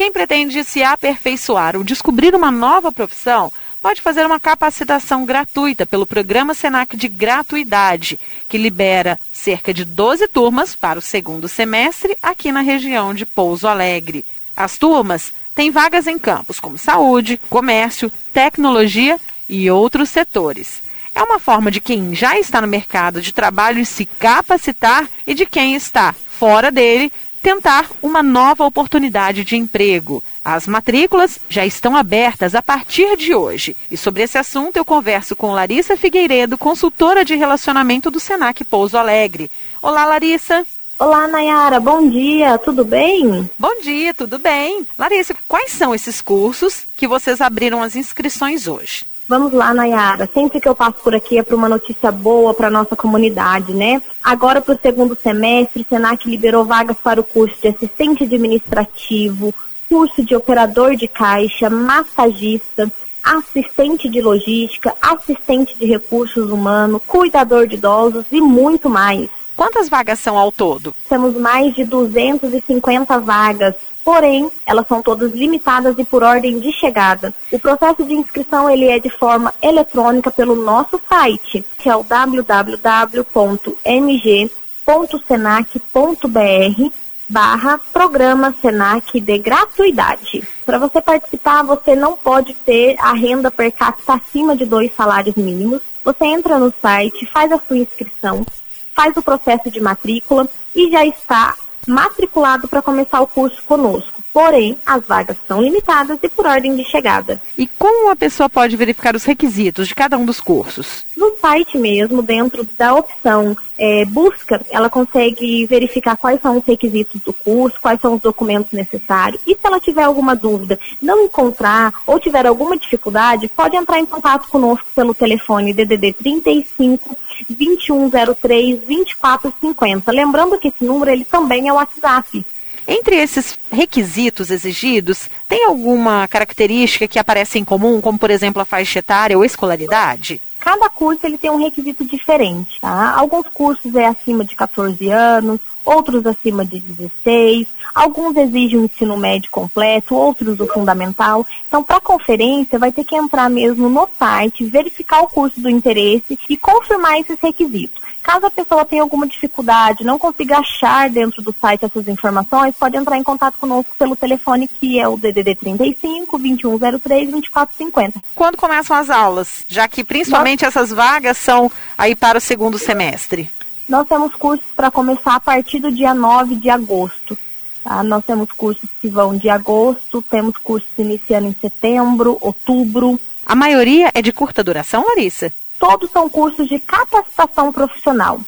Quem pretende se aperfeiçoar ou descobrir uma nova profissão pode fazer uma capacitação gratuita pelo programa Senac de gratuidade, que libera cerca de 12 turmas para o segundo semestre aqui na região de Pouso Alegre. As turmas têm vagas em campos como saúde, comércio, tecnologia e outros setores. É uma forma de quem já está no mercado de trabalho se capacitar e de quem está fora dele tentar uma nova oportunidade de emprego. As matrículas já estão abertas a partir de hoje. E sobre esse assunto eu converso com Larissa Figueiredo, consultora de relacionamento do Senac Pouso Alegre. Olá, Larissa. Olá, Nayara, bom dia, tudo bem? Bom dia, tudo bem. Larissa, quais são esses cursos que vocês abriram as inscrições hoje? Vamos lá, Nayara. Sempre que eu passo por aqui é para uma notícia boa para nossa comunidade, né? Agora, para o segundo semestre, o Senac liberou vagas para o curso de assistente administrativo, curso de operador de caixa, massagista, assistente de logística, assistente de recursos humanos, cuidador de idosos e muito mais. Quantas vagas são ao todo? Temos mais de 250 vagas porém, elas são todas limitadas e por ordem de chegada. O processo de inscrição ele é de forma eletrônica pelo nosso site, que é o www.mg.senac.br barra programa Senac de gratuidade. Para você participar, você não pode ter a renda per capita acima de dois salários mínimos. Você entra no site, faz a sua inscrição, faz o processo de matrícula e já está matriculado para começar o curso conosco. Porém, as vagas são limitadas e por ordem de chegada. E como a pessoa pode verificar os requisitos de cada um dos cursos? No site mesmo, dentro da opção é, busca, ela consegue verificar quais são os requisitos do curso, quais são os documentos necessários. E se ela tiver alguma dúvida, não encontrar ou tiver alguma dificuldade, pode entrar em contato conosco pelo telefone DDD 35 2103 2450. Lembrando que esse número ele também é o WhatsApp. Entre esses requisitos exigidos, tem alguma característica que aparece em comum, como por exemplo a faixa etária ou escolaridade? Cada curso ele tem um requisito diferente, tá? Alguns cursos é acima de 14 anos, outros acima de 16, alguns exigem o ensino médio completo, outros o fundamental. Então, para a conferência, vai ter que entrar mesmo no site, verificar o curso do interesse e confirmar esses requisitos. Caso a pessoa tenha alguma dificuldade, não consiga achar dentro do site essas informações, pode entrar em contato conosco pelo telefone que é o DDD 35 2103 2450. Quando começam as aulas? Já que principalmente essas vagas são aí para o segundo semestre. Nós temos cursos para começar a partir do dia 9 de agosto. Tá? Nós temos cursos que vão de agosto, temos cursos iniciando em setembro, outubro. A maioria é de curta duração, Larissa? Todos são cursos de capacitação profissional.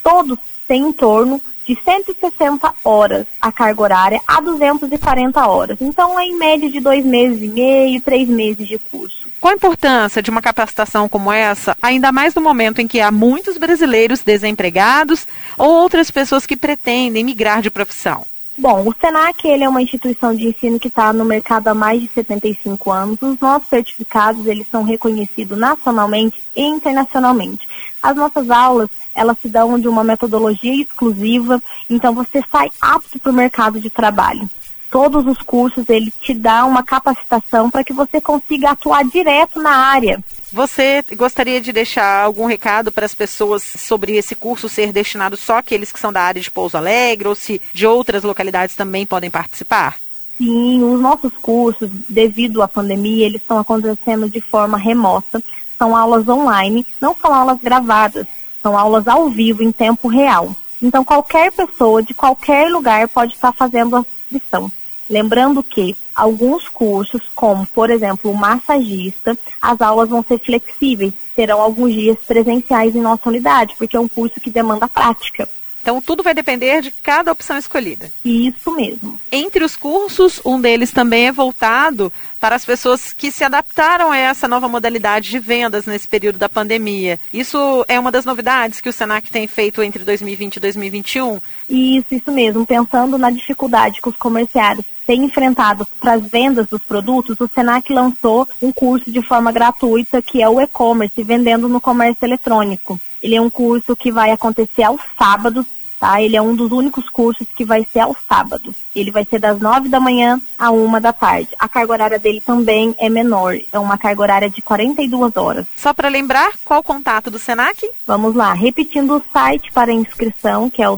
Todos têm em torno de 160 horas a carga horária a 240 horas. Então, é em média de dois meses e meio, três meses de curso. Qual a importância de uma capacitação como essa, ainda mais no momento em que há muitos brasileiros desempregados ou outras pessoas que pretendem migrar de profissão? Bom, o SENAC ele é uma instituição de ensino que está no mercado há mais de 75 anos. Os nossos certificados eles são reconhecidos nacionalmente e internacionalmente. As nossas aulas elas se dão de uma metodologia exclusiva, então você sai apto para o mercado de trabalho. Todos os cursos ele te dá uma capacitação para que você consiga atuar direto na área. Você gostaria de deixar algum recado para as pessoas sobre esse curso ser destinado só àqueles que são da área de Pouso Alegre ou se de outras localidades também podem participar? Sim, os nossos cursos, devido à pandemia, eles estão acontecendo de forma remota. São aulas online, não são aulas gravadas, são aulas ao vivo, em tempo real. Então, qualquer pessoa de qualquer lugar pode estar fazendo a inscrição. Lembrando que alguns cursos, como por exemplo o massagista, as aulas vão ser flexíveis, terão alguns dias presenciais em nossa unidade, porque é um curso que demanda prática. Então tudo vai depender de cada opção escolhida. Isso mesmo. Entre os cursos, um deles também é voltado para as pessoas que se adaptaram a essa nova modalidade de vendas nesse período da pandemia. Isso é uma das novidades que o Senac tem feito entre 2020 e 2021? Isso, isso mesmo. Pensando na dificuldade que os comerciários têm enfrentado para as vendas dos produtos, o Senac lançou um curso de forma gratuita que é o e-commerce, vendendo no comércio eletrônico. Ele é um curso que vai acontecer aos sábados tá? Ele é um dos únicos cursos que vai ser ao sábado. Ele vai ser das 9 da manhã a 1 da tarde. A carga horária dele também é menor, é uma carga horária de 42 horas. Só para lembrar, qual o contato do Senac? Vamos lá, repetindo o site para inscrição, que é o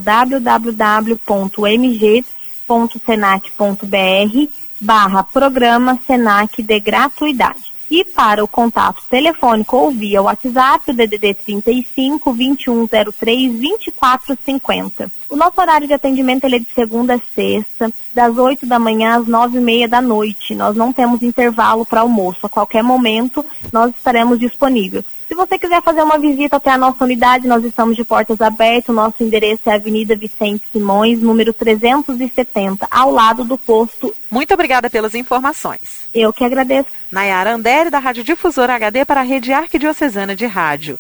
www.mg.senac.br barra programa Senac de gratuidade. E para o contato telefônico ou via WhatsApp, o DDD 35 2103 2450. O nosso horário de atendimento é de segunda a sexta, das 8 da manhã às 9 e meia da noite. Nós não temos intervalo para almoço. A qualquer momento nós estaremos disponíveis. Se você quiser fazer uma visita até a nossa unidade, nós estamos de portas abertas. O nosso endereço é Avenida Vicente Simões, número 370, ao lado do posto. Muito obrigada pelas informações. Eu que agradeço. Nayara Andere, da Rádio Difusora HD para a Rede Arquidiocesana de Rádio.